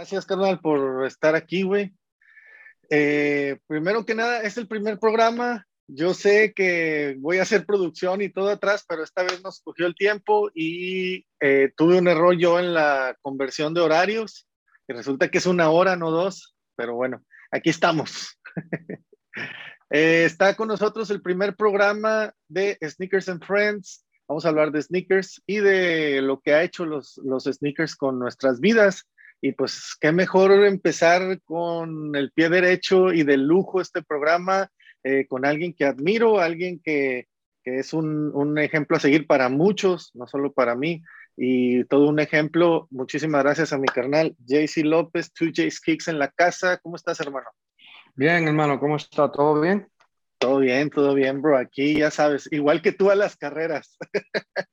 Gracias, carnal, por estar aquí, güey. Eh, primero que nada, es el primer programa. Yo sé que voy a hacer producción y todo atrás, pero esta vez nos cogió el tiempo y eh, tuve un error yo en la conversión de horarios. Y resulta que es una hora, no dos, pero bueno, aquí estamos. Eh, está con nosotros el primer programa de Sneakers and Friends. Vamos a hablar de sneakers y de lo que ha hecho los, los sneakers con nuestras vidas. Y pues qué mejor empezar con el pie derecho y de lujo este programa eh, con alguien que admiro, alguien que, que es un, un, ejemplo a seguir para muchos, no solo para mí. Y todo un ejemplo. Muchísimas gracias a mi carnal JC López, 2J's Kicks en la casa. ¿Cómo estás, hermano? Bien, hermano, ¿cómo está? ¿Todo bien? Todo bien, todo bien, bro. Aquí ya sabes, igual que tú a las carreras.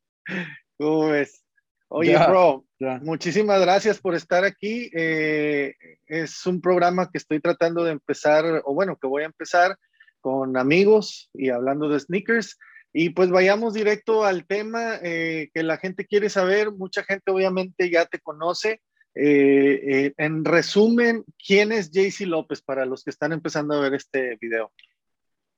¿Cómo ves? Oye, bro, muchísimas gracias por estar aquí. Eh, es un programa que estoy tratando de empezar, o bueno, que voy a empezar con amigos y hablando de sneakers. Y pues vayamos directo al tema eh, que la gente quiere saber. Mucha gente obviamente ya te conoce. Eh, en resumen, ¿quién es JC López para los que están empezando a ver este video?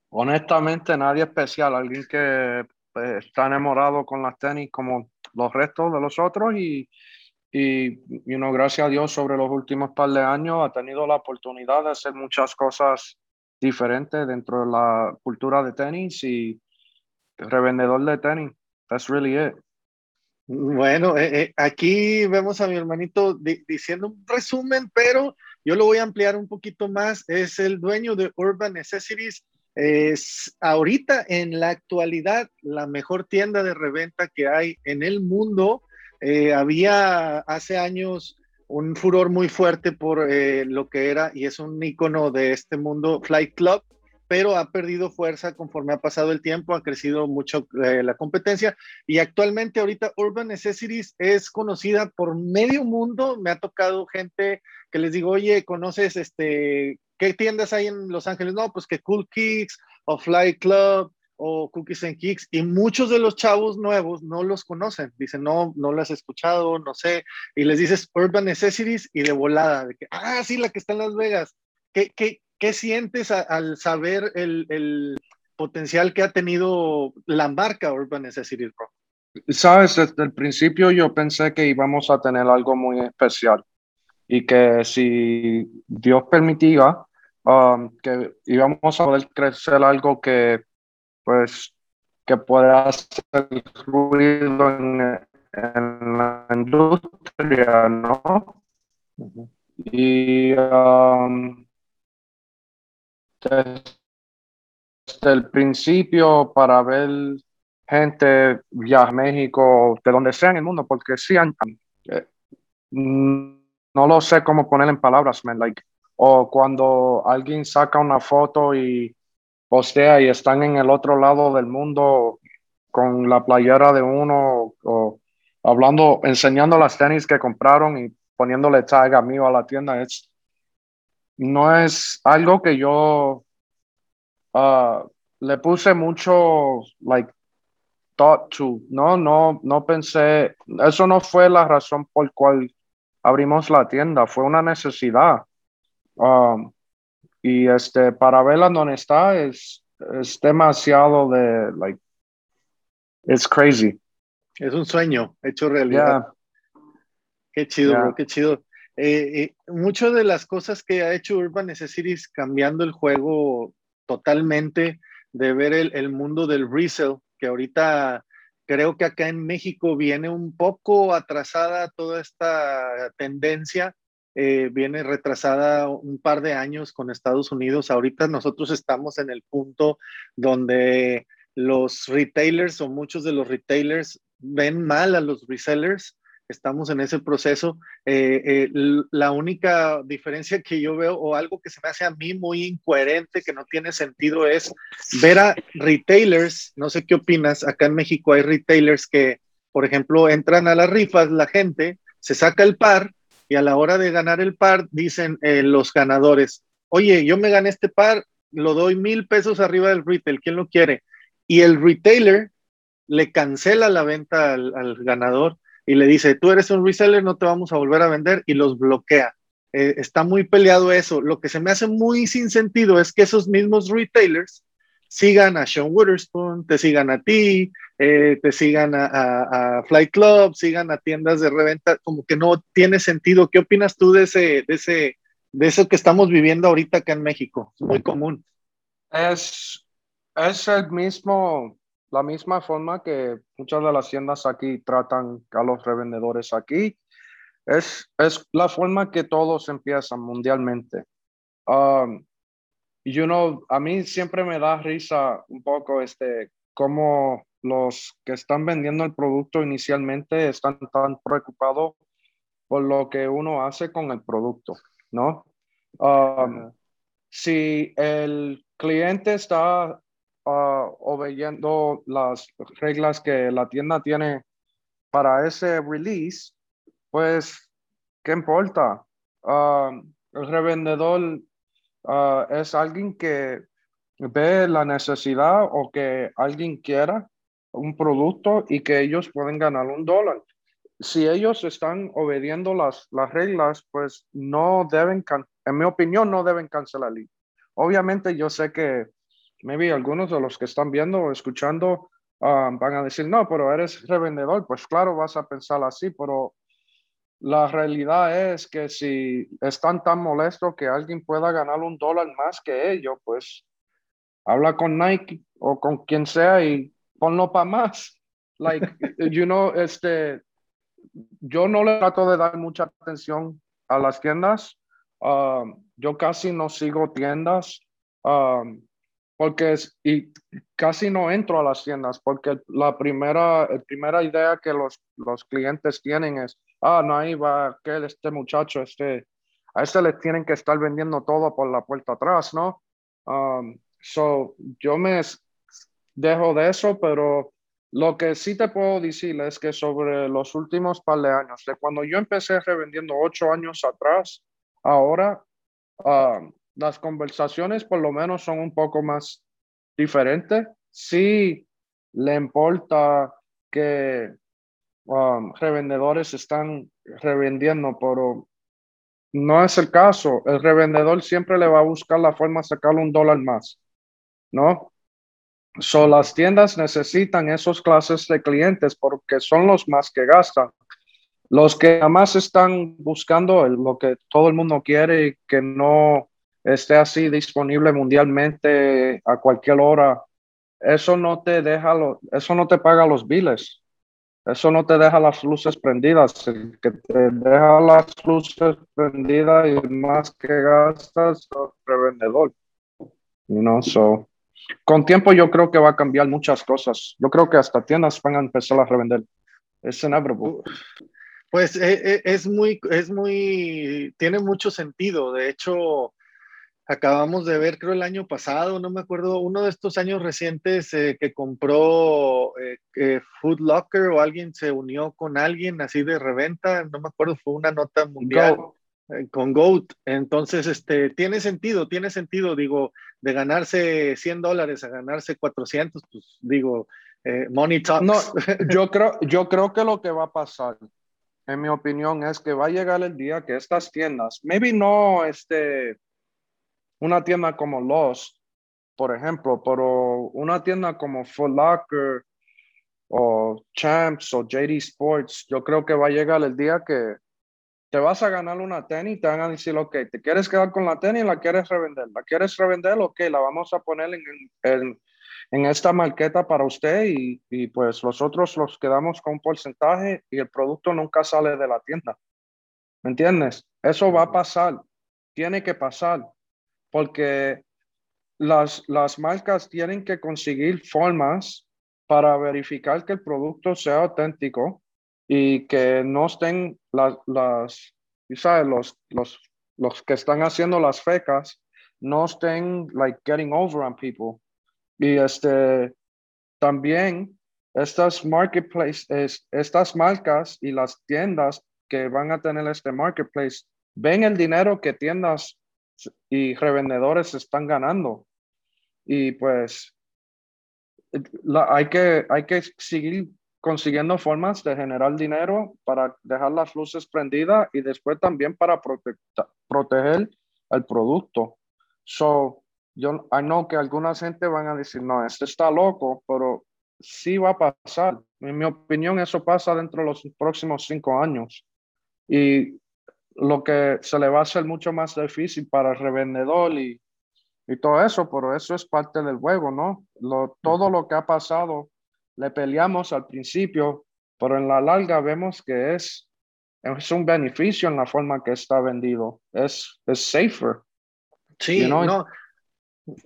Honestamente, nadie especial, alguien que pues, está enamorado con las tenis como los restos de los otros y, y you gracias a Dios sobre los últimos par de años ha tenido la oportunidad de hacer muchas cosas diferentes dentro de la cultura de tenis y revendedor de tenis. That's really it. Bueno, eh, eh, aquí vemos a mi hermanito diciendo un resumen, pero yo lo voy a ampliar un poquito más. Es el dueño de Urban Necessities es ahorita en la actualidad la mejor tienda de reventa que hay en el mundo. Eh, había hace años un furor muy fuerte por lo que era y es un icono de este mundo, Flight Club, pero ha perdido fuerza conforme ha pasado el tiempo, ha crecido mucho eh, la competencia y actualmente ahorita Urban Necessities es conocida por medio mundo. Me ha tocado gente que les digo, oye, ¿conoces este ¿Qué tiendas hay en Los Ángeles? No, pues que Cool Kicks o Fly Club o Cookies and Kicks y muchos de los chavos nuevos no los conocen. Dicen, no, no las he escuchado, no sé. Y les dices Urban Necessities y de volada, de que, ah, sí, la que está en Las Vegas. ¿Qué, qué, qué sientes al saber el, el, potencial que ha tenido la marca Urban Necessities, bro? Sabes, desde el principio yo pensé que íbamos a tener algo muy especial y que si Dios permitía, Um, que íbamos a poder crecer algo que, pues, que pueda hacer ruido en, la industria, ¿no? Y um, desde, el principio, para ver gente a México, de donde sea en el mundo, porque sí, eh, no lo sé cómo poner en palabras, man, like, o cuando alguien saca una foto y postea y están en el otro lado del mundo con la playera de uno o hablando, enseñando las tenis que compraron y poniéndole tag a mí o a la tienda, es, no es algo que yo uh, le puse mucho, like, thought to, no, no, no pensé, eso no fue la razón por cual abrimos la tienda, fue una necesidad. Um, y este, para verla donde está es, es demasiado de, like, it's crazy. Es un sueño hecho realidad. Qué chido, qué chido. Eh, eh, muchas de las cosas que ha hecho Urban Necessities cambiando el juego totalmente, de ver el, el mundo del resell, que ahorita creo que acá en México viene un poco atrasada toda esta tendencia eh, viene retrasada un par de años con Estados Unidos. Ahorita nosotros estamos en el punto donde los retailers o muchos de los retailers ven mal a los resellers. Estamos en ese proceso. Eh, eh, la única diferencia que yo veo o algo que se me hace a mí muy incoherente, que no tiene sentido, es ver a retailers, no sé qué opinas, acá en México hay retailers que, por ejemplo, entran a las rifas, la gente se saca el par y a la hora de ganar el par dicen eh, los ganadores, oye, yo me gané este par, lo doy mil pesos arriba del retail, ¿quién lo quiere? Y el retailer le cancela la venta al, ganador y le dice, tú eres un reseller, no te vamos a volver a vender y los bloquea. Eh, está muy peleado eso. Lo que se me hace muy sin sentido es que esos mismos retailers sigan a Sean Witherspoon, te sigan a ti, eh, te sigan a, Flight Club, sigan a tiendas de reventa, como que no tiene sentido. ¿Qué opinas tú de ese, de ese, de eso que estamos viviendo ahorita acá en México? Es muy común. Es, es el mismo, la misma forma que muchas de las tiendas aquí tratan a los revendedores aquí. Es, es la forma que todos empiezan mundialmente. Um, you know, a mí siempre me da risa un poco este, cómo los que están vendiendo el producto inicialmente están tan preocupados por lo que uno hace con el producto, ¿no? Um, si el cliente está uh, obeyendo las reglas que la tienda tiene para ese release, pues, ¿qué importa? Um, el revendedor uh, es alguien que ve la necesidad o que alguien quiera un producto y que ellos pueden ganar un dólar. Si ellos están obediendo las, las reglas, pues no deben, en mi opinión, no deben cancelar. Obviamente yo sé que maybe algunos de los que están viendo o escuchando um, van a decir, no, pero eres revendedor. Pues claro, vas a pensar así, pero la realidad es que si están tan molestos que alguien pueda ganar un dólar más que ellos, pues habla con Nike o con quien sea y ponlo para más. Like, you know, este, yo no le trato de dar mucha atención a las tiendas. Um, yo casi no sigo tiendas um, porque es, y casi no entro a las tiendas porque la primera, la primera idea que los, los clientes tienen es, ah, no, ahí va que este muchacho, este, a este le tienen que estar vendiendo todo por la puerta atrás, ¿no? Um, so, yo me dejo de eso, pero lo que sí te puedo decir es que sobre los últimos par de años, de cuando yo empecé revendiendo ocho años atrás, ahora ah, las conversaciones por lo menos son un poco más diferentes. Sí le importa que um, revendedores están revendiendo, pero no es el caso. El revendedor siempre le va a buscar la forma de sacarle un dólar más, ¿no? So, las tiendas necesitan esos clases de clientes porque son los más que gastan. Los que más están buscando lo que todo el mundo quiere y que no esté así disponible mundialmente a cualquier hora, eso no te deja, eso no te paga los biles. Eso no te deja las luces prendidas. El que te deja las luces prendidas y más que gastas, es revendedor. You know, so con tiempo yo creo que va a cambiar muchas cosas. Yo creo que hasta tiendas van a empezar a revender. Es inevitable. Pues eh, eh, es muy, es muy, tiene mucho sentido. De hecho, acabamos de ver, creo el año pasado, no me acuerdo, uno de estos años recientes eh, que compró Food Locker o alguien se unió con alguien así de reventa, no me acuerdo, fue una nota mundial. Eh, con GOAT. Entonces, este, tiene sentido, tiene sentido, digo, de ganarse 100 dólares a ganarse 400, pues digo, eh, money talks. No, yo creo, yo creo que lo que va a pasar, en mi opinión, es que va a llegar el día que estas tiendas, maybe no este, una tienda como Lost, por ejemplo, pero una tienda como Foot Locker o Champs o JD Sports, yo creo que va a llegar el día que te vas a ganar una tenis, te van a decir, ok, ¿te quieres quedar con la tenis? ¿La quieres revender? ¿La quieres revender? Ok, la vamos a poner en, en, en esta marqueta para usted y, y, pues nosotros los quedamos con un porcentaje y el producto nunca sale de la tienda. ¿Me entiendes? Eso va a pasar, tiene que pasar, porque las, las marcas tienen que conseguir formas para verificar que el producto sea auténtico y que no estén las, las ¿sabes? Los, los, los que están haciendo las fecas no estén like getting over on people. Y este, también estas marketplaces, estas marcas y las tiendas que van a tener este marketplace, ven el dinero que tiendas y revendedores están ganando. Y pues hay, que, hay que seguir consiguiendo formas de generar dinero para dejar las luces prendidas y después también para proteger el producto. So, yo I know que alguna gente van a decir, no, este está loco, pero sí va a pasar. En mi opinión, eso pasa dentro de los próximos cinco años. Y lo que se le va a hacer mucho más difícil para el revendedor y, y todo eso, pero eso es parte del juego, ¿no? Lo, todo lo que ha pasado, le peleamos al principio, pero en la larga vemos que es, es un beneficio en la forma que está vendido. Es, es safer. Sí, no.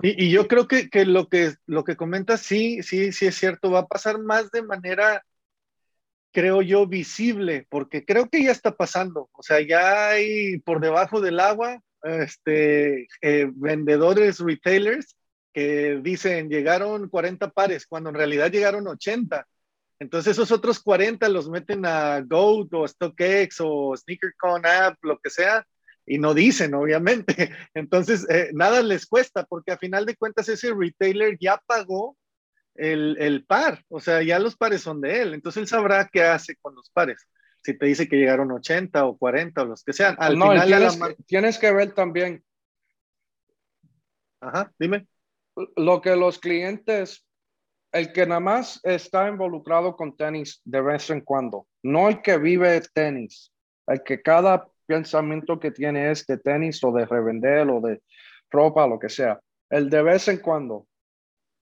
Y, y, yo creo que, que, lo que lo que comentas, sí, sí, sí es cierto, va a pasar más de manera creo yo, visible, porque creo que ya está pasando. O sea, ya hay por debajo del agua este, eh, vendedores, retailers, que dicen llegaron 40 pares, cuando en realidad llegaron 80. Entonces esos otros 40 los meten a Goat o StockX o SneakerCon App, lo que sea, y no dicen, obviamente. Entonces, eh, nada les cuesta, porque a final de cuentas ese retailer ya pagó el, el, par, o sea, ya los pares son de él, entonces él sabrá qué hace con los pares. Si te dice que llegaron 80 o 40 o los que sean, al no, final tienes, la... tienes que ver también. Ajá, dime. Lo que los clientes, el que nada más está involucrado con tenis de vez en cuando, no el que vive tenis, el que cada pensamiento que tiene es de tenis o de revender o de ropa, lo que sea, el de vez en cuando,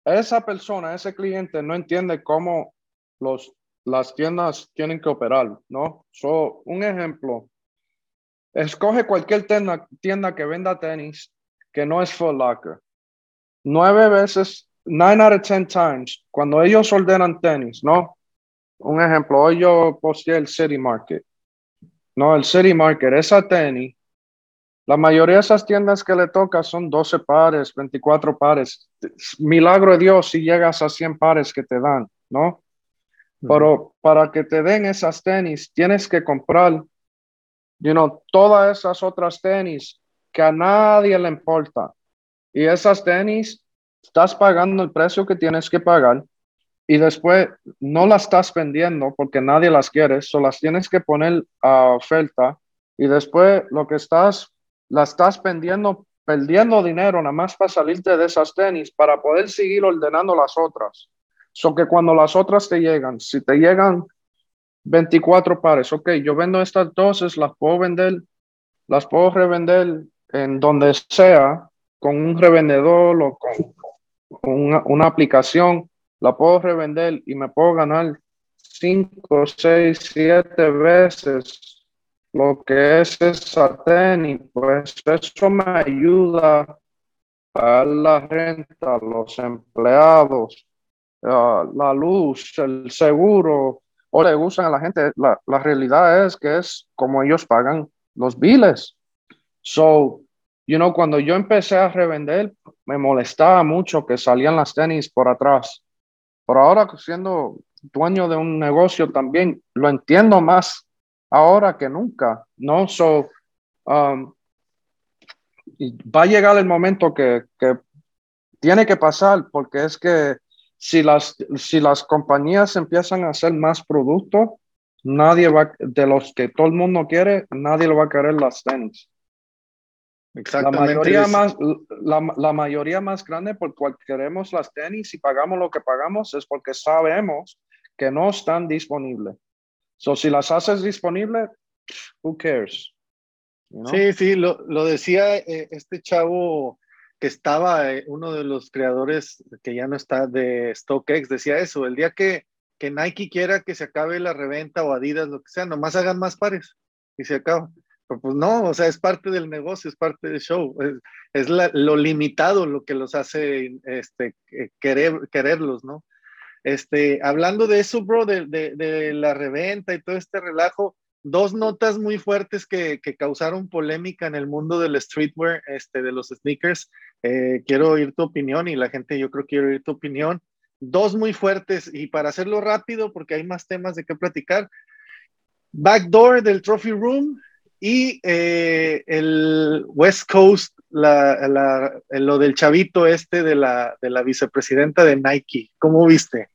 esa persona, ese cliente no entiende cómo los, las tiendas tienen que operar, ¿no? So, un ejemplo, escoge cualquier tienda, tienda que venda tenis que no es Full Locker. Nueve veces, nine out of ten times, cuando ellos ordenan tenis, ¿no? Un ejemplo, hoy yo posteé el City Market. No, el City Market, esa tenis la mayoría de esas tiendas que le toca son 12 pares, 24 pares. Milagro de Dios si llegas a 100 pares que te dan, ¿no? Pero para que te den esas tenis, tienes que comprar, you know, todas esas otras tenis que a nadie le importa. Y esas tenis, estás pagando el precio que tienes que pagar y después no las estás vendiendo porque nadie las quiere, solo las tienes que poner a oferta y después lo que estás la estás perdiendo, perdiendo dinero nada más para salirte de esas tenis para poder seguir ordenando las otras. So que cuando las otras te llegan, si te llegan 24 pares, ok, yo vendo estas dos, las puedo vender, las puedo revender en donde sea, con un revendedor o con una, una aplicación, la puedo revender y me puedo ganar 5, 6, 7 veces lo que es esa tenis, pues eso me ayuda a la renta, los empleados, la luz, el seguro, o le gustan a la gente. La, la, realidad es que es como ellos pagan los biles. So, you know, cuando yo empecé a revender, me molestaba mucho que salían las tenis por atrás. Pero ahora siendo dueño de un negocio también, lo entiendo más ahora que nunca, ¿no? So, um, va a llegar el momento que, que, tiene que pasar, porque es que si las, si las compañías empiezan a hacer más productos, nadie va, de los que todo el mundo quiere, nadie lo va a querer las tenis. La mayoría, más, la, la, mayoría más grande por cual queremos las tenis y pagamos lo que pagamos es porque sabemos que no están disponibles. So, si las haces disponibles, who cares? Sí, sí, lo, lo decía eh, este chavo que estaba, eh, uno de los creadores que ya no está de StockX, decía eso, el día que, que Nike quiera que se acabe la reventa o Adidas, lo que sea, nomás hagan más pares y se acaba. Pero pues no, o sea, es parte del negocio, es parte del show, es, es la, lo limitado lo que los hace este, querer, quererlos, ¿no? Este, hablando de eso, bro, de, de, la reventa y todo este relajo, dos notas muy fuertes que, que, causaron polémica en el mundo del streetwear, este, de los sneakers. Eh, quiero oír tu opinión y la gente, yo creo que quiero oír tu opinión. Dos muy fuertes y para hacerlo rápido, porque hay más temas de qué platicar. Backdoor del Trophy Room y eh, el West Coast la, lo del chavito este de la, de la vicepresidenta de Nike. ¿Cómo viste?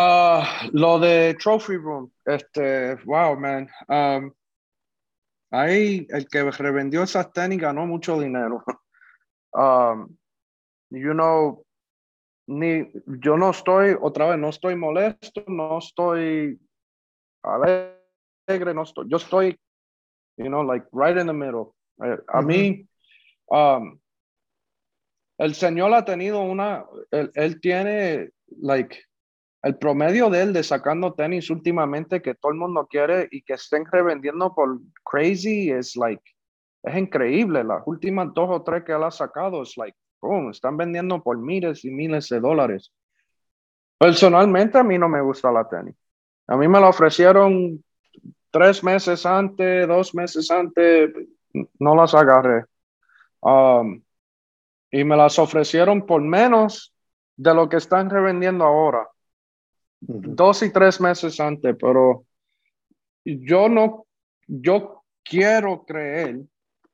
Ah, lo de Trophy Room, este, wow, man. Um, ahí el que revendió esas tenis ganó mucho dinero. Um, you know, ni, yo no estoy, otra vez, no estoy molesto, no estoy alegre, no estoy, yo estoy, you know, like right in the middle. Eh, a mí, um, el Señor ha tenido una, él, él tiene, like, el promedio de él de sacando tenis últimamente que todo el mundo quiere y que estén revendiendo por crazy es like, es increíble. Las últimas dos o tres que él ha sacado es like, boom, están vendiendo por miles y miles de dólares. Personalmente a mí no me gusta la tenis. A mí me la ofrecieron tres meses antes, dos meses antes, no las agarré. Um, y me las ofrecieron por menos de lo que están revendiendo ahora dos y tres meses antes, pero yo no, yo quiero creer,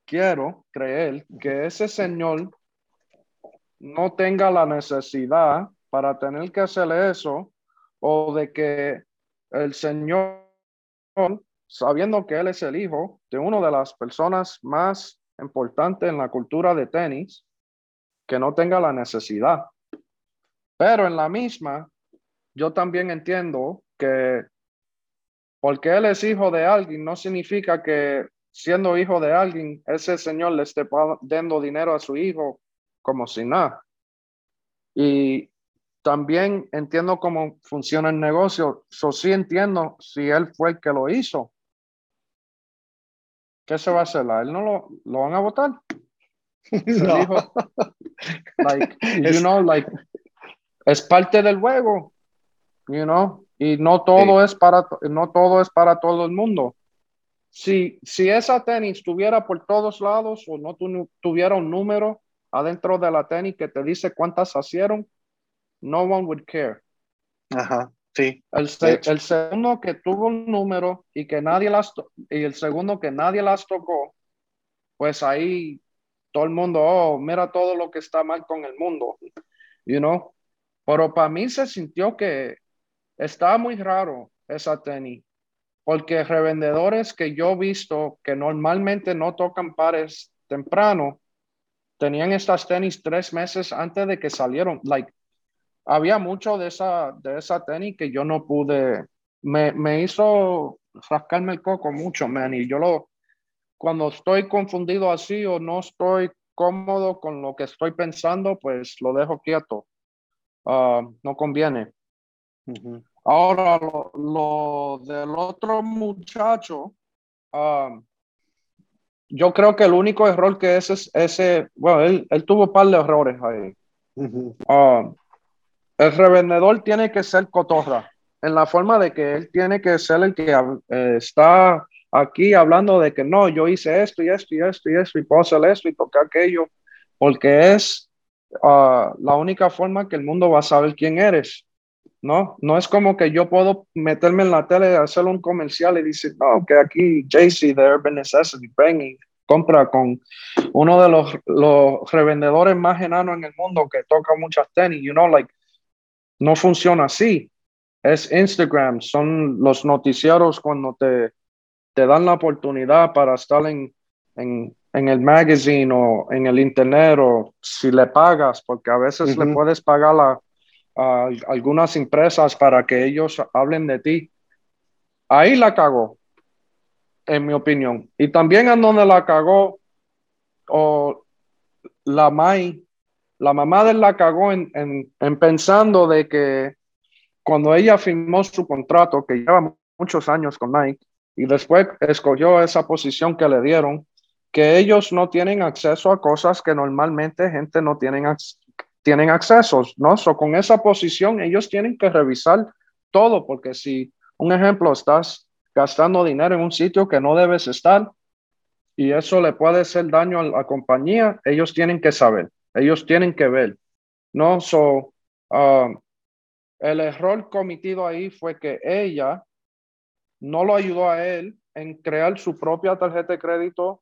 quiero creer que ese señor no tenga la necesidad para tener que hacer eso o de que el señor, sabiendo que él es el hijo de una de las personas más importantes en la cultura de tenis, que no tenga la necesidad. Pero en la misma, yo también entiendo que porque él es hijo de alguien no significa que siendo hijo de alguien ese señor le esté dando dinero a su hijo como si nada. Y también entiendo cómo funciona el negocio. So, sí entiendo si él fue el que lo hizo. ¿Qué se va a hacer? él no lo, lo van a votar? No. like, you know, like, es parte del juego you know, y no todo es para no todo es para todo el mundo. Si, si esa tenis estuviera por todos lados o no tuviera un número adentro de la tenis que te dice cuántas hicieron, no one would care. Ajá, sí. El, el, segundo que tuvo un número y que nadie las y el segundo que nadie las tocó, pues ahí todo el mundo, oh, mira todo lo que está mal con el mundo, you know. Pero para mí se sintió que Está muy raro esa tenis, porque revendedores que yo he visto que normalmente no tocan pares temprano, tenían estas tenis tres meses antes de que salieron. Like, había mucho de esa, de esa tenis que yo no pude, me, me hizo rascarme el coco mucho, man, y yo lo, cuando estoy confundido así o no estoy cómodo con lo que estoy pensando, pues lo dejo quieto. Ah, no conviene. Ahora, lo, del otro muchacho, um, yo creo que el único error que ese es ese, bueno, él, él tuvo un par de errores ahí. Um, el revendedor tiene que ser cotorra, en la forma de que él tiene que ser el que eh, está aquí hablando de que no, yo hice esto y esto y esto y esto y puedo hacer esto y tocar aquello, porque es uh, la única forma que el mundo va a saber quién eres. ¿No? No es como que yo puedo meterme en la tele, hacer un comercial y decir, no, que aquí JC de Urban Necessity, ven y compra con uno de los, los revendedores más enanos en el mundo que toca muchas tenis, you know, like, no funciona así. Es Instagram, son los noticieros cuando te, te dan la oportunidad para estar en, en, en el magazine o en el internet o si le pagas, porque a veces le puedes pagar la, a algunas empresas para que ellos hablen de ti. Ahí la cagó, en mi opinión. Y también en donde la cagó, o la Mai, la mamá de la cagó en, en, pensando de que cuando ella firmó su contrato, que lleva muchos años con Nike, y después escogió esa posición que le dieron, que ellos no tienen acceso a cosas que normalmente gente no tienen acceso tienen accesos, ¿no? So, con esa posición ellos tienen que revisar todo, porque si, un ejemplo, estás gastando dinero en un sitio que no debes estar y eso le puede hacer daño a la compañía, ellos tienen que saber, ellos tienen que ver, ¿no? So, um, el error cometido ahí fue que ella no lo ayudó a él en crear su propia tarjeta de crédito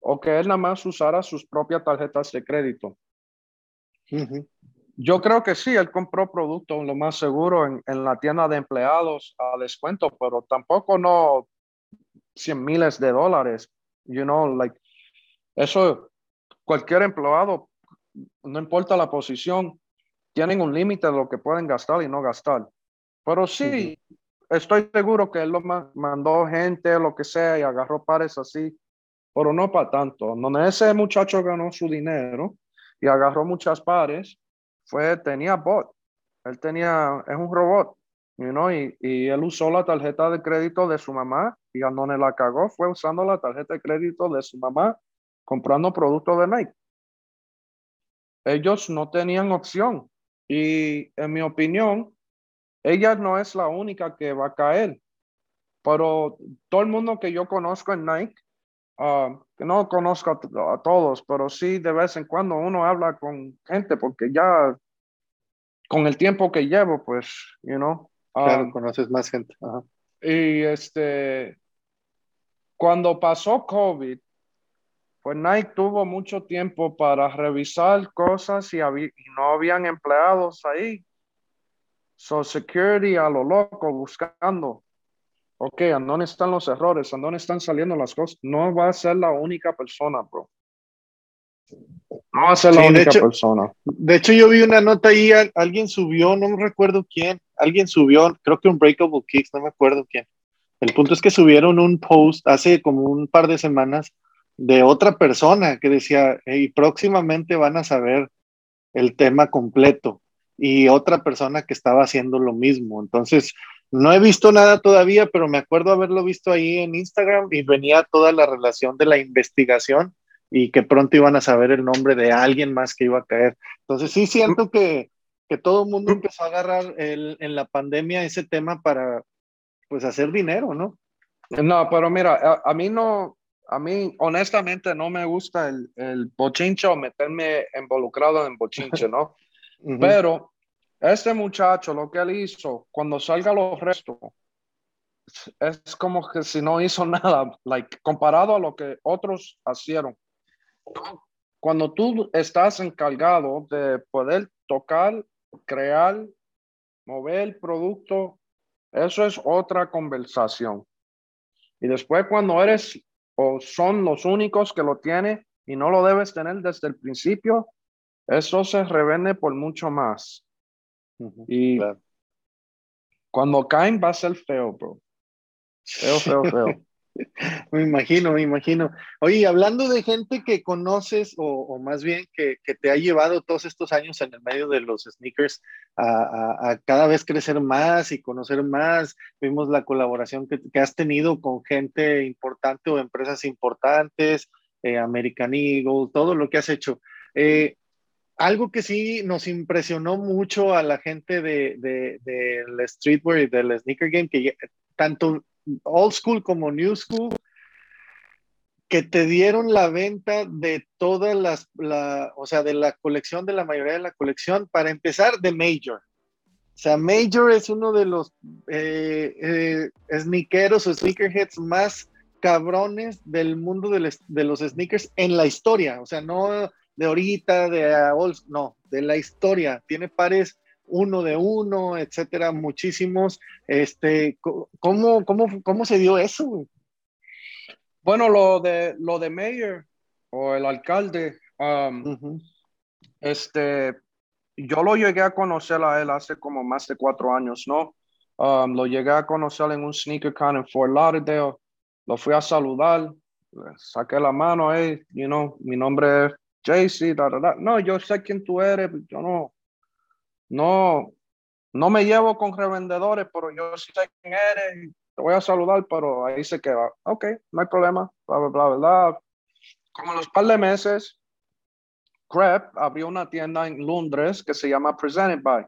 o que él nada más usara sus propias tarjetas de crédito. Yo creo que sí, él compró productos, lo más seguro, en, en, la tienda de empleados a descuento, pero tampoco no 100 miles de dólares. You know, like, eso, cualquier empleado, no importa la posición, tienen un límite de lo que pueden gastar y no gastar. Pero sí, estoy seguro que él lo mandó gente, lo que sea, y agarró pares así, pero no para tanto. Donde ese muchacho ganó su dinero y agarró muchas pares, fue, tenía bot. Él tenía, es un robot, you know, y, y él usó la tarjeta de crédito de su mamá y a la cagó fue usando la tarjeta de crédito de su mamá comprando productos de Nike. Ellos no tenían opción y en mi opinión, ella no es la única que va a caer, pero todo el mundo que yo conozco en Nike, ah, que no conozco a, todos, pero sí de vez en cuando uno habla con gente porque ya con el tiempo que llevo, pues, you know. Claro, ah, conoces más gente. Y este, cuando pasó COVID, pues Nike tuvo mucho tiempo para revisar cosas y, no habían empleados ahí. So security a lo loco buscando. Ok, ¿a dónde están los errores? ¿A dónde están saliendo las cosas? No va a ser la única persona, bro. No va a ser la única persona. De hecho, yo vi una nota ahí, alguien subió, no me recuerdo quién, alguien subió, creo que un Breakable Kicks, no me acuerdo quién. El punto es que subieron un post hace como un par de semanas de otra persona que decía, y próximamente van a saber el tema completo. Y otra persona que estaba haciendo lo mismo. Entonces, no he visto nada todavía, pero me acuerdo haberlo visto ahí en Instagram y venía toda la relación de la investigación y que pronto iban a saber el nombre de alguien más que iba a caer. Entonces, sí siento que, que todo el mundo empezó a agarrar el, en la pandemia ese tema para, pues, hacer dinero, ¿no? No, pero mira, a mí no, a mí honestamente no me gusta el, el bochinche o meterme involucrado en bochinche, ¿no? Pero este muchacho, lo que él hizo, cuando salga los restos, es como que si no hizo nada, like, comparado a lo que otros hicieron. Cuando tú estás encargado de poder tocar, crear, mover el producto, eso es otra conversación. Y después cuando eres o son los únicos que lo tienen y no lo debes tener desde el principio, eso se revende por mucho más. Y cuando caen va a ser feo, bro. Feo, feo, feo. me imagino, me imagino. Oye, hablando de gente que conoces o, más bien que, te ha llevado todos estos años en el medio de los sneakers a, cada vez crecer más y conocer más, vimos la colaboración que, has tenido con gente importante o empresas importantes, eh, American Eagle, todo lo que has hecho. Eh, algo que sí nos impresionó mucho a la gente del de, de, streetwear y del sneaker game, que tanto old school como new school, que te dieron la venta de todas las, la, o sea, de la colección, de la mayoría de la colección, para empezar, de Major. O sea, Major es uno de los eh, eh, sneakeros o sneakerheads más cabrones del mundo de, los sneakers en la historia. O sea, no de ahorita, de old, no, de la historia. Tiene pares uno de uno, etcétera, muchísimos. Este, ¿cómo, cómo, cómo se dio eso? Bueno, lo de, lo de mayor o el alcalde, um, este, yo lo llegué a conocer a él hace como más de cuatro años, ¿no? Um, lo llegué a conocer en un sneaker con en Fort Lauderdale, lo fui a saludar, saqué la mano, hey, you know, mi nombre es JC, no, yo sé quién tú eres, yo no, no, no me llevo con revendedores, pero yo sé quién eres, te voy a saludar, pero ahí se queda. Ok, no hay problema, bla, bla, bla, bla. Como los par de meses, Crep abrió una tienda en Londres que se llama Presented By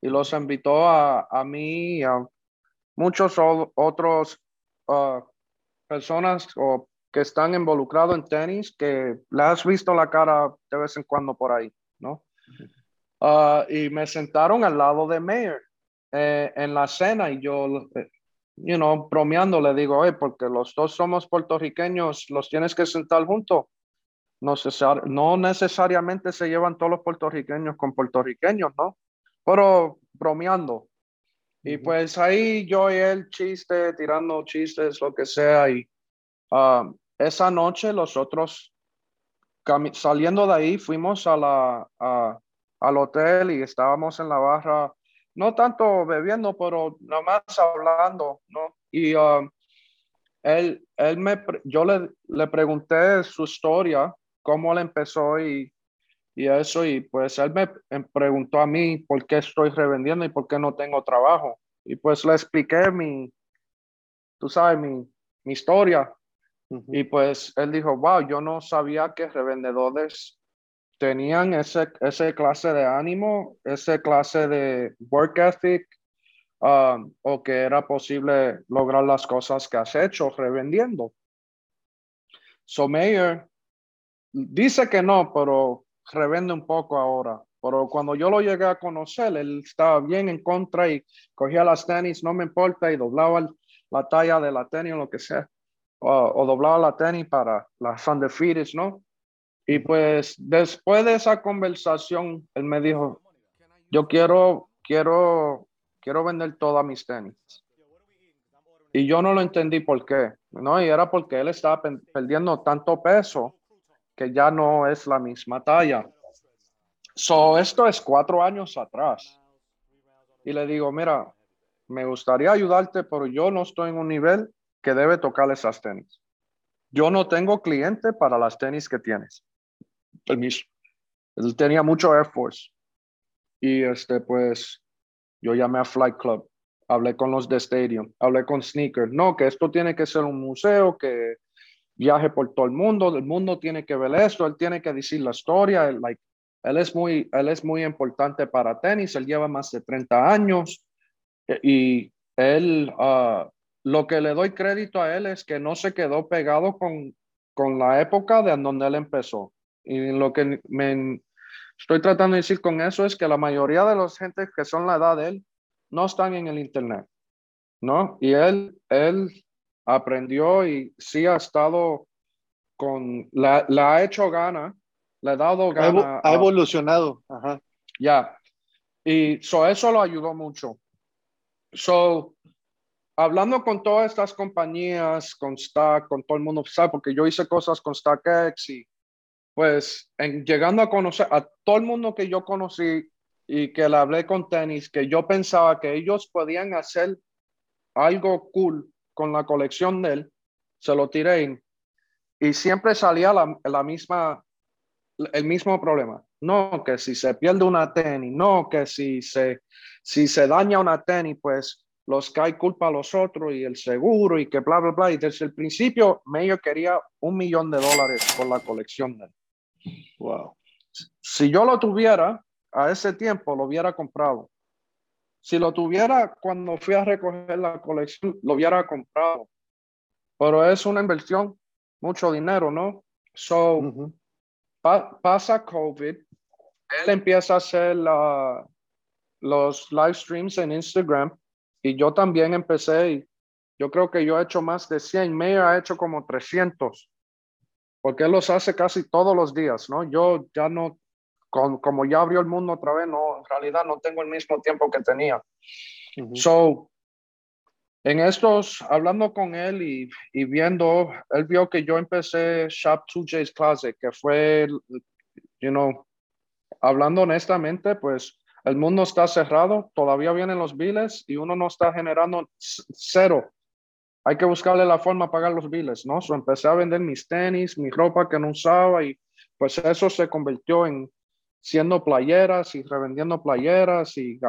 y los invitó a, a mí y a muchos otros uh, personas o que están involucrados en tenis que le has visto la cara de vez en cuando por ahí, ¿no? Ah, y me sentaron al lado de Mayer eh, en la cena y yo, eh, you know, bromeando, le digo, hey, porque los dos somos puertorriqueños, los tienes que sentar juntos. No, no necesariamente se llevan todos los puertorriqueños con puertorriqueños, ¿no? Pero bromeando. Y pues ahí yo y él chiste, tirando chistes, lo que sea. Y ah, esa noche los otros, saliendo de ahí, fuimos a la, al hotel y estábamos en la barra no tanto bebiendo, pero nada más hablando, ¿no? Y um, él, él me, yo le, le pregunté su historia, cómo él empezó y, y eso, y pues él me preguntó a mí por qué estoy revendiendo y por qué no tengo trabajo. Y pues le expliqué mi, tú sabes, mi, mi historia. Y pues él dijo, wow, yo no sabía que revendedores tenían ese, ese clase de ánimo, ese clase de work ethic, um, o que era posible lograr las cosas que has hecho revendiendo. So Mayer dice que no, pero revende un poco ahora. Pero cuando yo lo llegué a conocer, él estaba bien en contra y cogía las tenis, no me importa, y doblaba la talla de la tenis o lo que sea. O, doblaba la tenis para las undefeated, ¿no? Y pues después de esa conversación, él me dijo, yo quiero, quiero, quiero vender todas mis tenis. Y yo no lo entendí por qué, ¿no? Y era porque él estaba perdiendo tanto peso que ya no es la misma talla. So, esto es cuatro años atrás. Y le digo, mira, me gustaría ayudarte, pero yo no estoy en un nivel que debe tocar esas tenis. Yo no tengo cliente para las tenis que tienes permiso. Él tenía mucho Air Force. Y este, pues, yo llamé a Flight Club, hablé con los de Stadium, hablé con Sneaker. No, que esto tiene que ser un museo, que viaje por todo el mundo, el mundo tiene que ver esto, él tiene que decir la historia, él, like, él, es, muy, él es muy importante para tenis, él lleva más de 30 años y él, uh, lo que le doy crédito a él es que no se quedó pegado con, con la época de donde él empezó. Y lo que me estoy tratando de decir con eso es que la mayoría de los gente que son la edad de él no están en el Internet, ¿no? Y él, él aprendió y sí ha estado con, la, la ha hecho gana, le ha dado gana. Ha, evolucionado, ajá. Ya. Y so, eso lo ayudó mucho. So, hablando con todas estas compañías, con Stack, con todo el mundo, ¿sabe? Porque yo hice cosas con StackX y pues en, llegando a conocer a todo el mundo que yo conocí y que le hablé con tenis, que yo pensaba que ellos podían hacer algo cool con la colección de él, se lo tiré y siempre salía la, la misma, el mismo problema. No, que si se pierde una tenis, no, que si se, si se daña una tenis, pues los cae culpa a los otros y el seguro y que bla, bla, bla. Y desde el principio, Mayo quería un millón de dólares por la colección de él. Wow. Si yo lo tuviera a ese tiempo, lo hubiera comprado. Si lo tuviera cuando fui a recoger la colección, lo hubiera comprado. Pero es una inversión, mucho dinero, ¿no? So, pasa COVID, él empieza a hacer los live streams en Instagram y yo también empecé. yo creo que yo he hecho más de 100, me ha hecho como 300 porque él los hace casi todos los días, ¿no? Yo ya no, como ya abrió el mundo otra vez, no, en realidad no tengo el mismo tiempo que tenía. So, en estos, hablando con él y, y, viendo, él vio que yo empecé Shop 2J's Closet, que fue, you know, hablando honestamente, pues el mundo está cerrado, todavía vienen los biles y uno no está generando cero hay que buscarle la forma de pagar los biles, ¿no? So empecé a vender mis tenis, mi ropa que no usaba y pues eso se convirtió en siendo playeras y revendiendo playeras y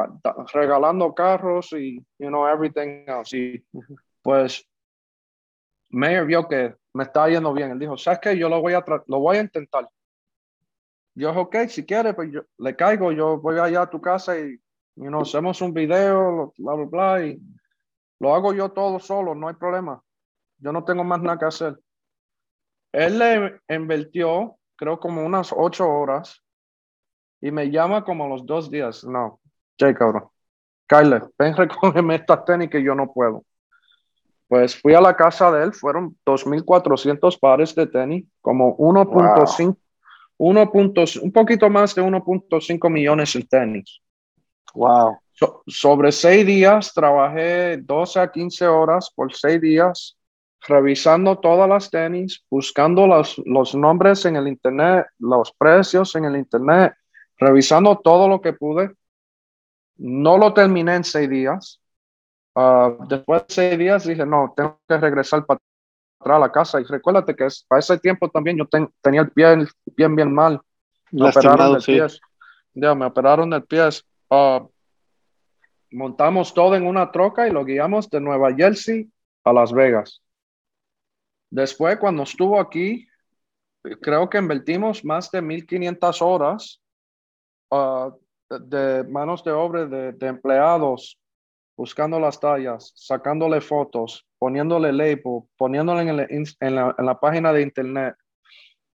regalando carros y, you know, everything else. Y pues Mayer vio que me estaba yendo bien. Él dijo, ¿sabes qué? Yo lo voy a, lo voy a intentar. Yo ok, si quieres, pues yo le caigo, yo voy allá a tu casa y, you know, hacemos un video, bla, bla, bla, y lo hago yo todo solo, no hay problema. Yo no tengo más nada que hacer. Él le invirtió, creo, como unas ocho horas y me llama como los dos días. No, Jay, cabrón. Kyle, ven, recógeme esta tenis que yo no puedo. pues fui a la casa de él, fueron 2.400 pares de tenis, como 1.5, un poquito más de 1.5 millones de tenis. Wow. sobre seis días, trabajé 12 a 15 horas por seis días, revisando todas las tenis, buscando los, los nombres en el internet, los precios en el internet, revisando todo lo que pude. No lo terminé en seis días, Ah, después de seis días dije, no, tengo que regresar para atrás a la casa. Y recuérdate que para ese tiempo también yo tenía el pie bien, bien mal. Me operaron del pie. Ya, me operaron del pie. Ah, montamos todo en una troca y lo guiamos de Nueva Jersey a Las Vegas. Después, cuando estuvo aquí, creo que invertimos más de 1.500 horas ah, de manos de obra de, de empleados buscando las tallas, sacándole fotos, poniéndole label, poniéndole en, la, página de internet,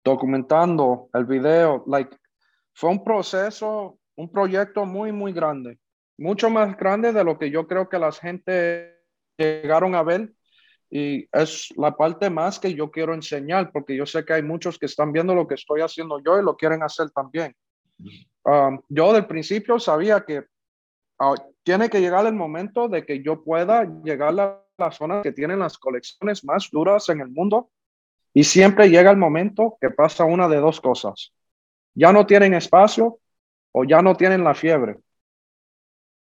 documentando el video. Like, fue un proceso, un proyecto muy, muy grande, mucho más grande de lo que yo creo que la gente llegaron a ver. Y es la parte más que yo quiero enseñar, porque yo sé que hay muchos que están viendo lo que estoy haciendo yo y lo quieren hacer también. Um, yo del principio sabía que Ah, tiene que llegar el momento de que yo pueda llegar a las zonas que tienen las colecciones más duras en el mundo y siempre llega el momento que pasa una de dos cosas. Ya no tienen espacio o ya no tienen la fiebre.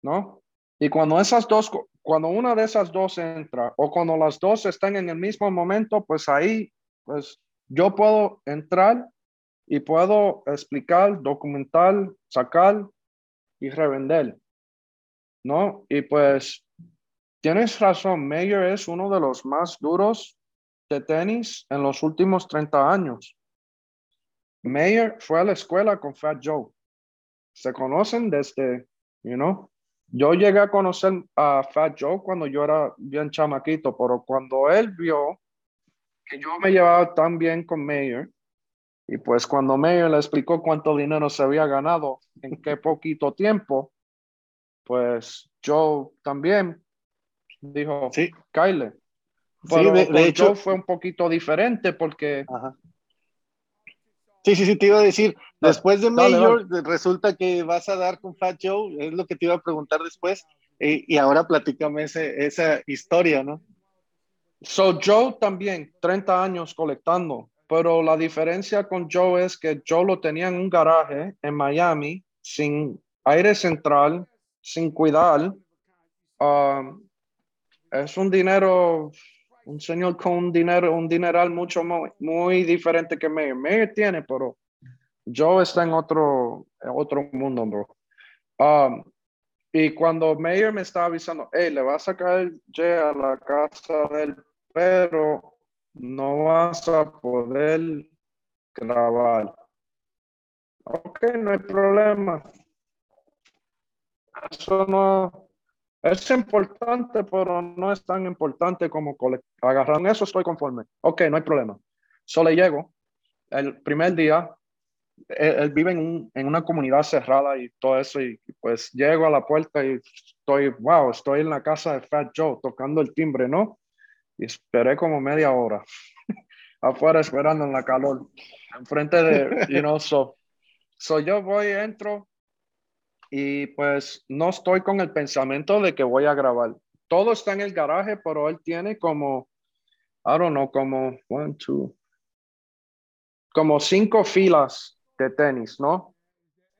¿No? Y cuando esas dos, cuando una de esas dos entra o cuando las dos están en el mismo momento, pues ahí, pues yo puedo entrar y puedo explicar, documentar, sacar y revender. ¿No? Y pues tienes razón, Mayer es uno de los más duros de tenis en los últimos 30 años. Mayer fue a la escuela con Fat Joe. Se conocen desde, you know, yo llegué a conocer a Fat Joe cuando yo era bien chamaquito, pero cuando él vio que yo me llevaba tan bien con Mayer, y pues cuando Mayer le explicó cuánto dinero se había ganado en qué poquito tiempo, pues Joe también dijo, sí. Kyle. Pero sí, de, hecho fue un poquito diferente porque... Sí, sí, sí, te iba a decir, después de Mayor, resulta que vas a dar con Fat Joe, es lo que te iba a preguntar después, y ahora platícame ese, esa historia, ¿no? So Joe también, 30 años colectando, pero la diferencia con Joe es que Joe lo tenía en un garaje en Miami, sin aire central, sin cuidar, um, es un dinero, un señor con un dinero, un dineral mucho muy, diferente que. Mayer tiene, pero yo está en otro, otro mundo, bro. Um, y cuando Mayer me estaba avisando, hey, le vas a caer a la casa del pero no vas a poder grabar. Ok, no hay problema eso no es importante, pero no es tan importante como agarrar. Eso estoy conforme. Ok, no hay problema. Solo llego. El primer día, él, vive en, en, una comunidad cerrada y todo eso. Y pues llego a la puerta y estoy, wow, estoy en la casa de Fat Joe tocando el timbre, ¿no? Y esperé como media hora afuera esperando en la calor, enfrente de, you know, so, so yo voy, entro, y pues no estoy con el pensamiento de que voy a grabar. Todo está en el garaje, pero él tiene como, I don't know, como one, two, como cinco filas de tenis, ¿no?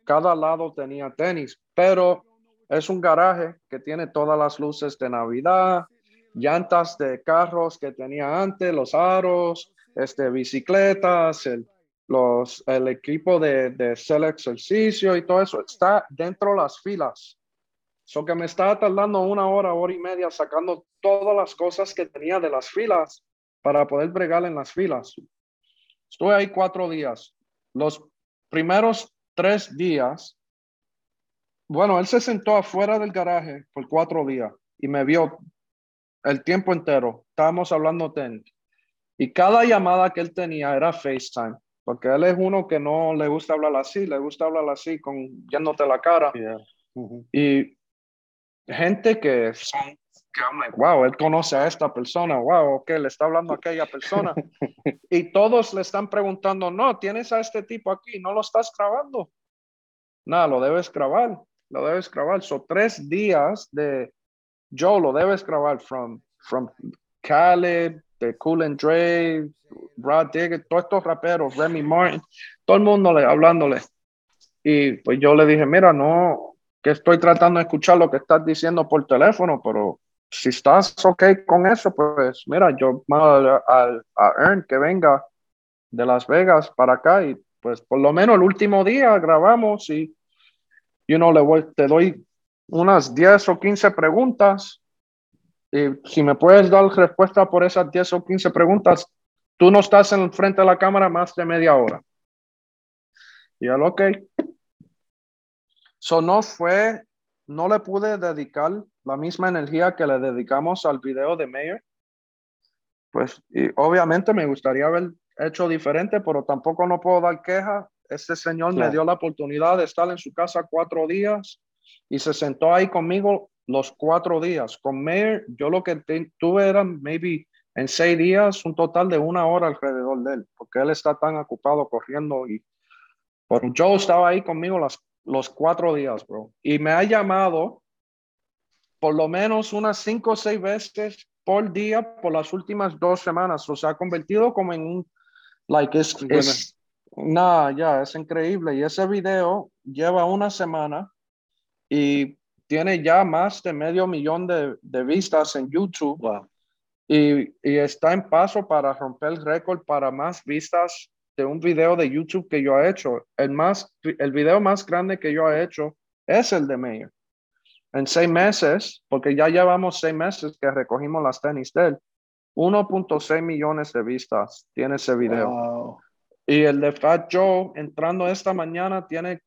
Cada lado tenía tenis, pero es un garaje que tiene todas las luces de Navidad, llantas de carros que tenía antes, los aros, este, bicicletas, el, los, el equipo de, de hacer ejercicio y todo eso está dentro de las filas. So que me estaba tardando una hora, hora y media sacando todas las cosas que tenía de las filas para poder bregar en las filas. Estuve ahí cuatro días. Los primeros tres días, bueno, él se sentó afuera del garaje por cuatro días y me vio el tiempo entero. Estábamos hablando tenis. Y cada llamada que él tenía era FaceTime porque él es uno que no le gusta hablar así, le gusta hablar así, con yéndote la cara. Y gente que son que like, wow, él conoce a esta persona, wow, ok, le está hablando a aquella persona. y todos le están preguntando, no, tienes a este tipo aquí, no lo estás grabando. Nada, lo debes grabar, lo debes grabar. Son tres días de Joe, lo debes grabar from, from Khaled, de Cool and Dre, Rod Digger, todos estos raperos, Remy Martin, todo el mundo le, hablándole. Y pues yo le dije, mira, no, que estoy tratando de escuchar lo que estás diciendo por teléfono, pero si estás ok con eso, pues mira, yo a, a, a Ern que venga de Las Vegas para acá y pues por lo menos el último día grabamos y, you know, le voy, te doy unas 10 o 15 preguntas y si me puedes dar respuesta por esas 10 o 15 preguntas, tú no estás en frente de la cámara más de media hora. Y él, ok. So no fue, no le pude dedicar la misma energía que le dedicamos al video de Mayer. Pues y obviamente me gustaría haber hecho diferente, pero tampoco no puedo dar queja. Este señor me dio la oportunidad de estar en su casa cuatro días y se sentó ahí conmigo los cuatro días. Con Mayer, yo lo que tuve era maybe en seis días un total de una hora alrededor de él, porque él está tan ocupado corriendo y por Joe estaba ahí conmigo las, los cuatro días, bro. Y me ha llamado por lo menos unas cinco o seis veces por día por las últimas dos semanas. O sea, ha convertido como en un, like, es, es nada, ya, es increíble. Y ese video lleva una semana y tiene ya más de medio millón de, de vistas en YouTube. Y, y, está en paso para romper el récord para más vistas de un video de YouTube que yo he hecho. El, más, el video más grande que yo he hecho es el de Mayer en seis meses, porque ya llevamos seis meses que recogimos las tenis de él, 1.6 millones de vistas tiene ese video. Y el de Fat Joe entrando esta mañana tiene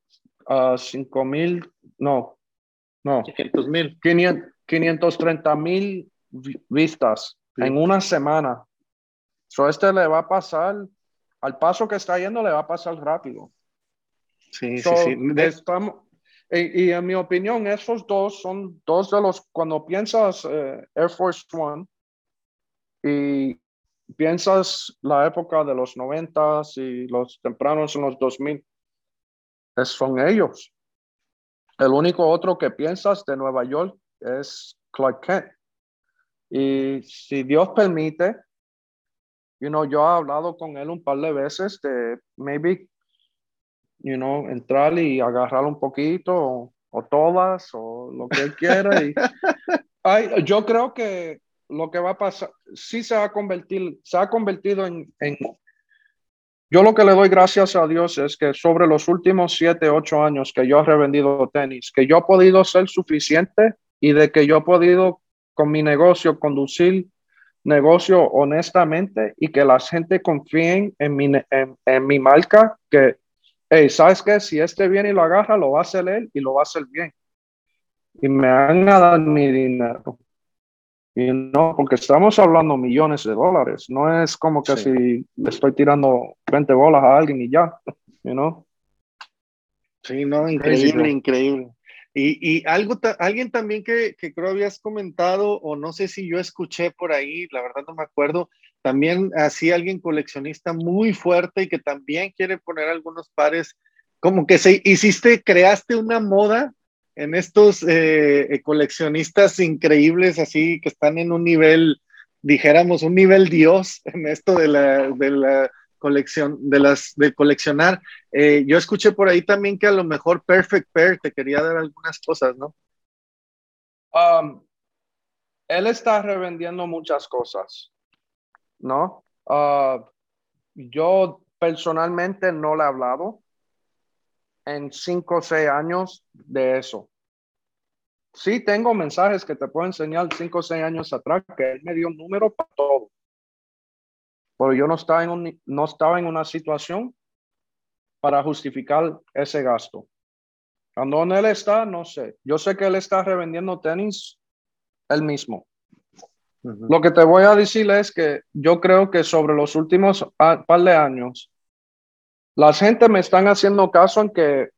uh, ah, 5 mil, no, no, 500 mil. 530 mil vistas en una semana. So este le va a pasar, al paso que está yendo, le va a pasar rápido. Sí, sí, sí. Estamos, y, en mi opinión, esos dos son dos de los, cuando piensas eh, Air Force One y piensas la época de los noventas y los tempranos en los 2000, son ellos. El único otro que piensas de Nueva York es Clark Kent. Y si Dios permite, you know, yo he hablado con él un par de veces de maybe you know, entrar y agarrar un poquito o, todas o lo que él quiera. Y, yo creo que lo que va a pasar, sí se va a convertir, se ha convertido en, en, yo lo que le doy gracias a Dios es que sobre los últimos siete, ocho años que yo he revendido tenis, que yo he podido ser suficiente y de que yo he podido con mi negocio conducir negocio honestamente y que la gente confíe en mi, en, mi marca, que hey, ¿sabes qué? Si este viene y lo agarra, lo va a hacer él y lo va a hacer bien. Y me han a dar mi dinero. Y no, porque estamos hablando millones de dólares. No es como que si le estoy tirando 20 bolas a alguien y ya, you know? Sí, no, increíble, increíble. Y, y algo, alguien también que, que creo habías comentado, o no sé si yo escuché por ahí, la verdad no me acuerdo, también así alguien coleccionista muy fuerte y que también quiere poner algunos pares, como que se hiciste, creaste una moda en estos eh, eh, coleccionistas increíbles, así que están en un nivel, dijéramos, un nivel Dios en esto de la, de la colección, de las de coleccionar. Eh, yo escuché por ahí también que a lo mejor Perfect Pair te quería dar algunas cosas, ¿no? Um, él está revendiendo muchas cosas. ¿no? Ah, yo personalmente no le he hablado en cinco o seis años de eso. Sí tengo mensajes que te puedo enseñar cinco o seis años atrás que él me dio un número para todo. Pero yo no estaba en, un, no estaba en una situación para justificar ese gasto. Cuando él está, no sé. Yo sé que él está revendiendo tenis él mismo. Lo que te voy a decir es que yo creo que sobre los últimos par de años, la gente me están haciendo caso en que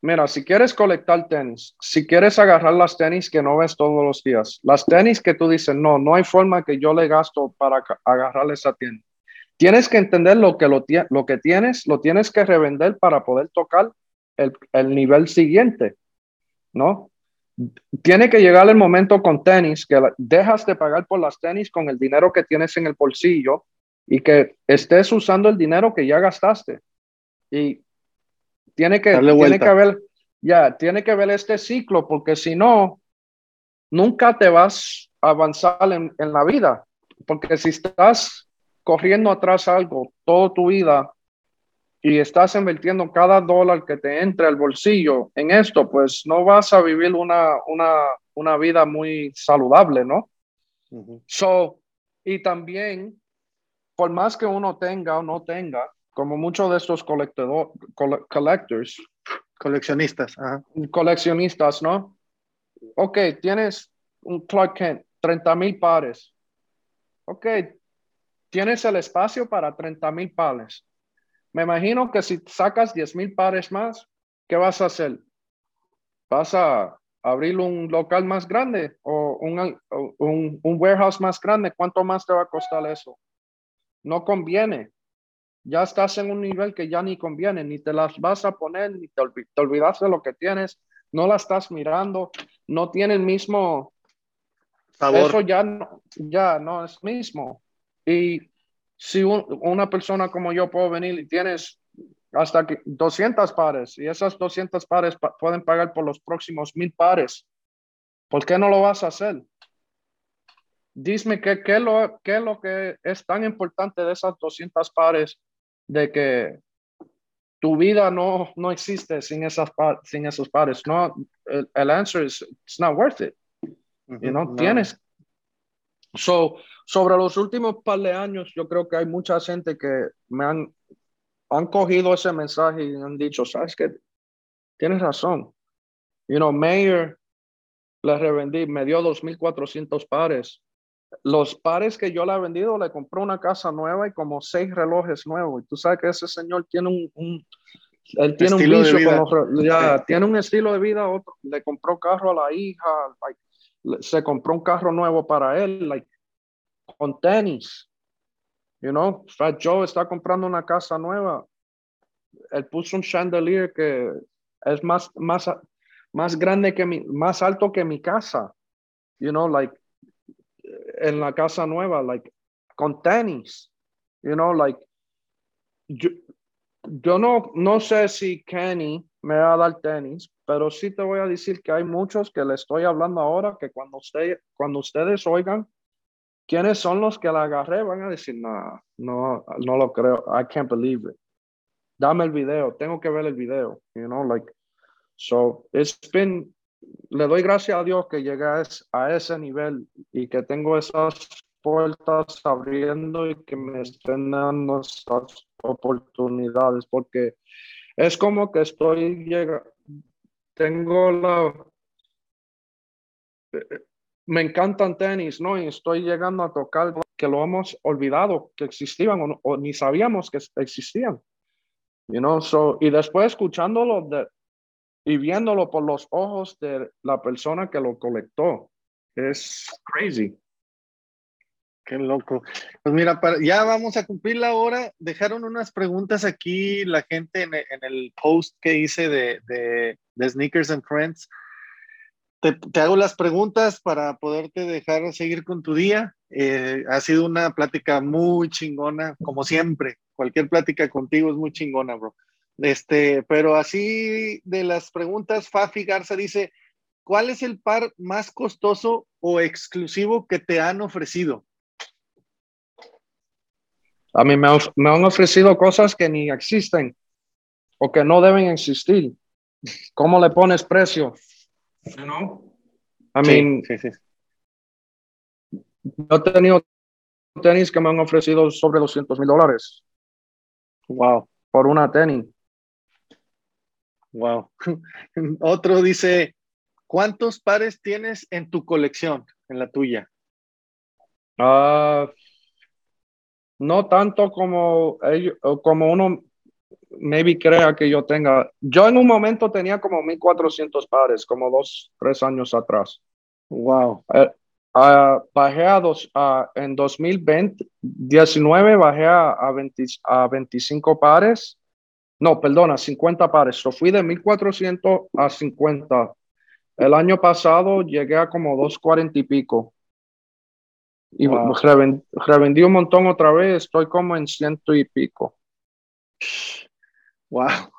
mira, si quieres colectar tenis, si quieres agarrar las tenis que no ves todos los días, las tenis que tú dices, no, no hay forma que yo le gasto para agarrar esa tenis. Tienes que entender lo que, lo que tienes, lo tienes que revender para poder tocar el, el nivel siguiente, ¿no? Tiene que llegar el momento con tenis que dejas de pagar por las tenis con el dinero que tienes en el bolsillo y que estés usando el dinero que ya gastaste. Y tiene que, tiene que ver, ya, tiene que ver este ciclo, porque si no, nunca te vas a avanzar en, en la vida. Porque si estás corriendo atrás algo toda tu vida y estás invirtiendo cada dólar que te entre al bolsillo en esto, pues no vas a vivir una, una, una vida muy saludable, ¿no? So, y también, por más que uno tenga o no tenga, como muchos de estos collectors, coleccionistas, coleccionistas, ¿no? Ok, tienes un Clark Kent, 30 mil pares. Ok, tienes el espacio para 30 mil pares. Me imagino que si sacas 10 mil pares más, ¿qué vas a hacer? ¿Vas a abrir un local más grande o un, un, un warehouse más grande? ¿Cuánto más te va a costar eso? No conviene ya estás en un nivel que ya ni conviene, ni te las vas a poner, ni te, olvidas de lo que tienes, no la estás mirando, no tiene el mismo sabor. Eso ya no, ya no es mismo. Y si una persona como yo puedo venir y tienes hasta 200 pares y esas 200 pares pueden pagar por los próximos mil pares, ¿por qué no lo vas a hacer? Dime qué, qué, lo, qué es lo que es tan importante de esas 200 pares de que tu vida no, no existe sin, esas sin esos padres. No, el, el answer es, it's not worth it. y no, tienes. So, sobre los últimos par de años, yo creo que hay mucha gente que me han, han cogido ese mensaje y han dicho, sabes que tienes razón. You know, Mayer le revendí, me dio 2.400 pares los pares que yo le he vendido, le compró una casa nueva y como seis relojes nuevos. Y tú sabes que ese señor tiene un, él tiene un vicio ya, tiene un estilo de vida, otro, le compró carro a la hija, se compró un carro nuevo para él, like, con tenis. You know, Fat Joe está comprando una casa nueva. Él puso un chandelier que es más, más, más grande que mi, más alto que mi casa. You know, like, en la casa nueva, like, con tenis, you know, like, yo, yo no, no sé si Kenny me va a dar tenis, pero sí te voy a decir que hay muchos que le estoy hablando ahora que cuando, usted, cuando ustedes oigan quiénes son los que la agarré, van a decir, no, no, no lo creo, I can't believe it. Dame el video, tengo que ver el video, you know, like, so it's been le doy gracias a Dios que llegué a ese nivel y que tengo esas puertas abriendo y que me estén dando esas oportunidades, porque es como que estoy llegando, tengo la... Me encantan tenis, ¿no? Y estoy llegando a tocar que lo hemos olvidado que existían o, ni sabíamos que existían. You know, so, y después escuchándolo de, y viéndolo por los ojos de la persona que lo colectó. Es crazy. Qué loco. Pues mira, ya vamos a cumplir la hora. Dejaron unas preguntas aquí la gente en, el post que hice de, de, Sneakers and Friends. Te, te, hago las preguntas para poderte dejar seguir con tu día. Eh, ha sido una plática muy chingona, como siempre. Cualquier plática contigo es muy chingona, bro. Este, pero así de las preguntas, Fafi Garza dice, ¿cuál es el par más costoso o exclusivo que te han ofrecido? A mí me, han ofrecido cosas que ni existen o que no deben existir. ¿Cómo le pones precio? You I mean, yo he tenido tenis que me han ofrecido sobre 200 mil dólares. Wow. Por una tenis. Wow. Otro dice, ¿cuántos pares tienes en tu colección, en la tuya? Ah, no tanto como, como uno maybe crea que yo tenga. Yo en un momento tenía como 1400 pares, como dos, tres años atrás. Wow. Uh, uh, bajé a dos, en 2020, 19 bajé a, a, 20, a 25 pares. No, perdona, 50 pares. So fui de 1400 a 50. El año pasado llegué a como 240 y pico. Y wow. revendí, revendí un montón otra vez. Estoy como en ciento y pico. Wow.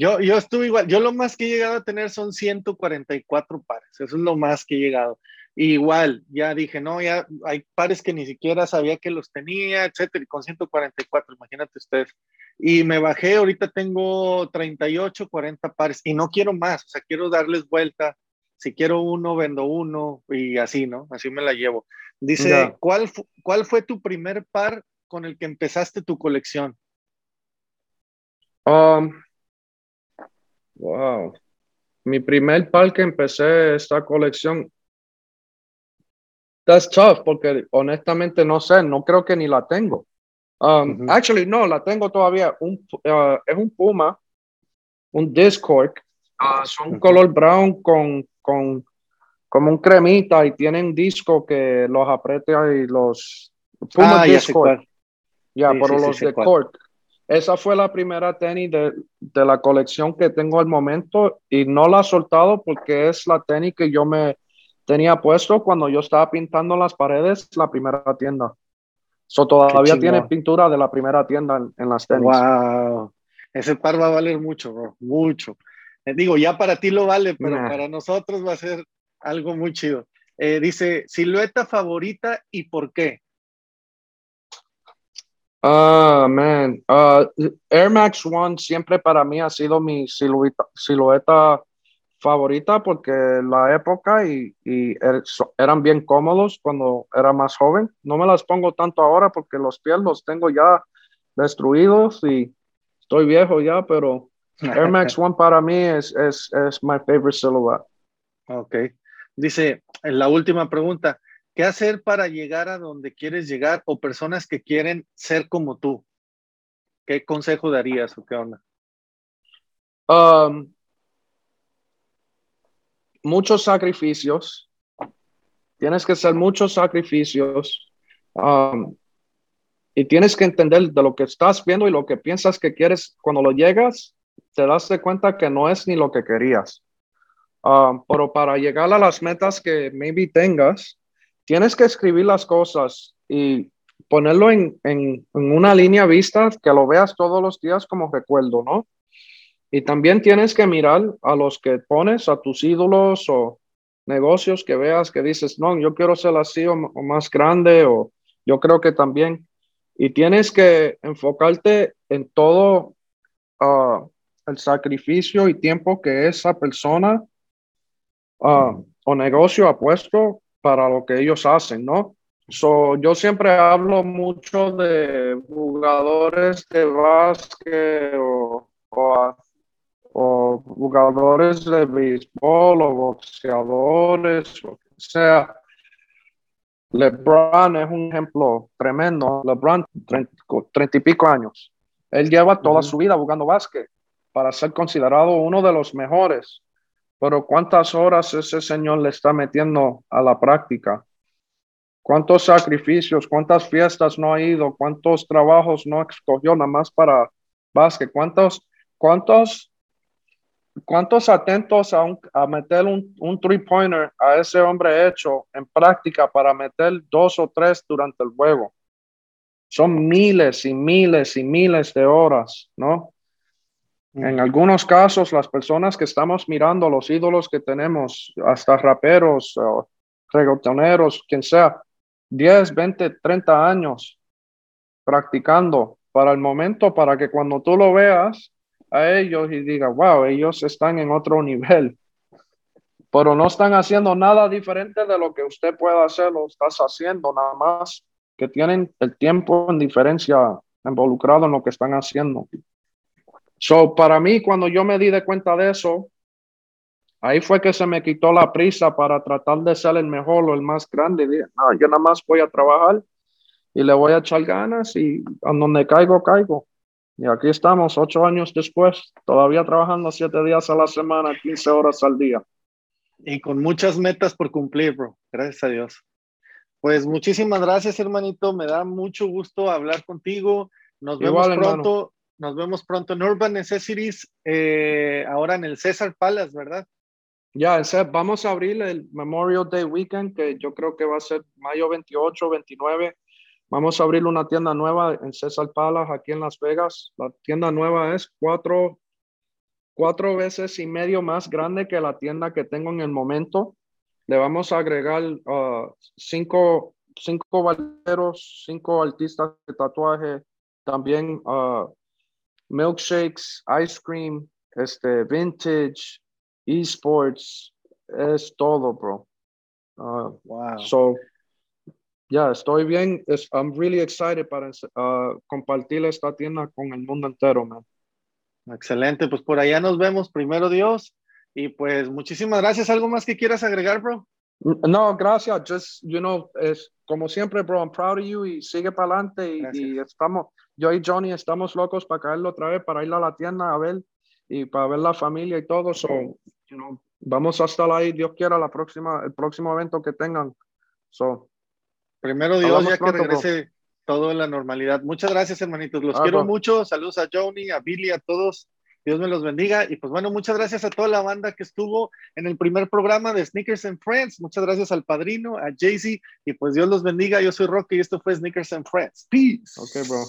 Yo, yo estuve igual, yo lo más que he llegado a tener son 144 pares, eso es lo más que he llegado. Y igual, ya dije, no, ya hay pares que ni siquiera sabía que los tenía, etcétera, y con 144, imagínate ustedes. Y me bajé, ahorita tengo 38, 40 pares, y no quiero más, o sea, quiero darles vuelta. Si quiero uno, vendo uno, y así, ¿no? Así me la llevo. Dice. ¿cuál, ¿cuál fue tu primer par con el que empezaste tu colección? Um, wow. Mi primer par que empecé esta colección. That's tough porque honestamente no sé, no creo que ni la tengo. Um, uh -huh. Actually, no, la tengo todavía. Un, uh, es un Puma, un Discord. Uh, son uh -huh. color brown con, con como un cremita y tienen disco que los aprieta y los Puma ah, Discord. Ya, yeah, sí, pero sí, los sí, de Cork. Esa fue la primera tenis de, de, la colección que tengo al momento y no la he soltado porque es la tenis que yo me tenía puesto cuando yo estaba pintando las paredes la primera tienda. So, todavía tiene pintura de la primera tienda en, en, las tenis. Wow. Ese par va a valer mucho, bro. Mucho. Eh, digo, ya para ti lo vale, pero nah. para nosotros va a ser algo muy chido. Eh, dice, silueta favorita y por qué. Ah, uh, man. Uh, Air Max One siempre para mí ha sido mi silueta, silueta favorita porque la época y, y er, eran bien cómodos cuando era más joven. No me las pongo tanto ahora porque los pies los tengo ya destruidos y estoy viejo ya, pero Air Max One para mí es, es, es my favorite silhouette. Ok. Dice, en la última pregunta, ¿Qué hacer para llegar a donde quieres llegar o personas que quieren ser como tú? ¿Qué consejo darías o qué onda? Um, muchos sacrificios. Tienes que hacer muchos sacrificios. Um, y tienes que entender de lo que estás viendo y lo que piensas que quieres. Cuando lo llegas, te das de cuenta que no es ni lo que querías. Um, pero para llegar a las metas que maybe tengas, tienes que escribir las cosas y ponerlo en, en, en, una línea vista que lo veas todos los días como recuerdo, ¿no? Y también tienes que mirar a los que pones, a tus ídolos o negocios que veas que dices, no, yo quiero ser así o, más grande o yo creo que también. Y tienes que enfocarte en todo uh, el sacrificio y tiempo que esa persona uh, o negocio ha puesto para lo que ellos hacen, ¿no? So, yo siempre hablo mucho de jugadores de básquet o, o, o jugadores de béisbol o boxeadores, o sea. LeBron es un ejemplo tremendo. LeBron, treinta y pico años. Él lleva toda uh -huh. su vida jugando básquet para ser considerado uno de los mejores. Pero ¿cuántas horas ese señor le está metiendo a la práctica? ¿Cuántos sacrificios, cuántas fiestas no ha ido? ¿Cuántos trabajos no escogió nada más para básquet? ¿Cuántos, cuántos, cuántos atentos a, un, a meter un, un three-pointer a ese hombre hecho en práctica para meter dos o tres durante el juego? Son miles y miles y miles de horas, ¿no? En algunos casos, las personas que estamos mirando, los ídolos que tenemos, hasta raperos, o reggaetoneros, quien sea, 10, 20, 30 años practicando para el momento, para que cuando tú lo veas a ellos y digas, wow, ellos están en otro nivel, pero no están haciendo nada diferente de lo que usted pueda hacer, lo estás haciendo nada más, que tienen el tiempo en diferencia involucrado en lo que están haciendo. So, para mí, cuando yo me di de cuenta de eso, ahí fue que se me quitó la prisa para tratar de ser el mejor o el más grande. Dije, no, yo nada más voy a trabajar y le voy a echar ganas y a donde caigo, caigo. Y aquí estamos, ocho años después, todavía trabajando siete días a la semana, 15 horas al día. Y con muchas metas por cumplir, bro. Gracias a Dios. Pues muchísimas gracias, hermanito. Me da mucho gusto hablar contigo. Nos vemos pronto. Nos vemos pronto en Urban Necessities, eh, ahora en el César Palace, ¿verdad? Ya, vamos a abrir el Memorial Day Weekend, que yo creo que va a ser mayo 28, 29. Vamos a abrir una tienda nueva en César Palace, aquí en Las Vegas. La tienda nueva es cuatro, cuatro veces y medio más grande que la tienda que tengo en el momento. Le vamos a agregar uh, cinco, cinco balleros, cinco artistas de tatuaje, también uh, milkshakes, ice cream, este, vintage, esports, es todo, bro. Uh, wow. So, yeah, estoy bien. I'm really excited para compartir esta tienda con el mundo entero, man. Excelente, pues por allá nos vemos, primero Dios. Y pues muchísimas gracias. ¿Algo más que quieras agregar, bro? No, gracias. Just, you know, es como siempre, bro, I'm proud of you y sigue para adelante. Y, estamos, yo y Johnny estamos locos para caerlo otra vez, para ir a la tienda a ver y para ver la familia y todo. So, you know, vamos a estar ahí, Dios quiera, la próxima, el próximo evento que tengan. So, Primero Dios, ya que regrese todo en la normalidad. Muchas gracias, hermanitos. Los ah, quiero mucho. Saludos a Johnny, a Billy, a todos. Dios me los bendiga. Y pues bueno, muchas gracias a toda la banda que estuvo en el primer programa de Sneakers and Friends. Muchas gracias al padrino, a Jay-Z. Y pues Dios los bendiga. Yo soy Rocky y esto fue Sneakers and Friends. Peace. Ok, bro.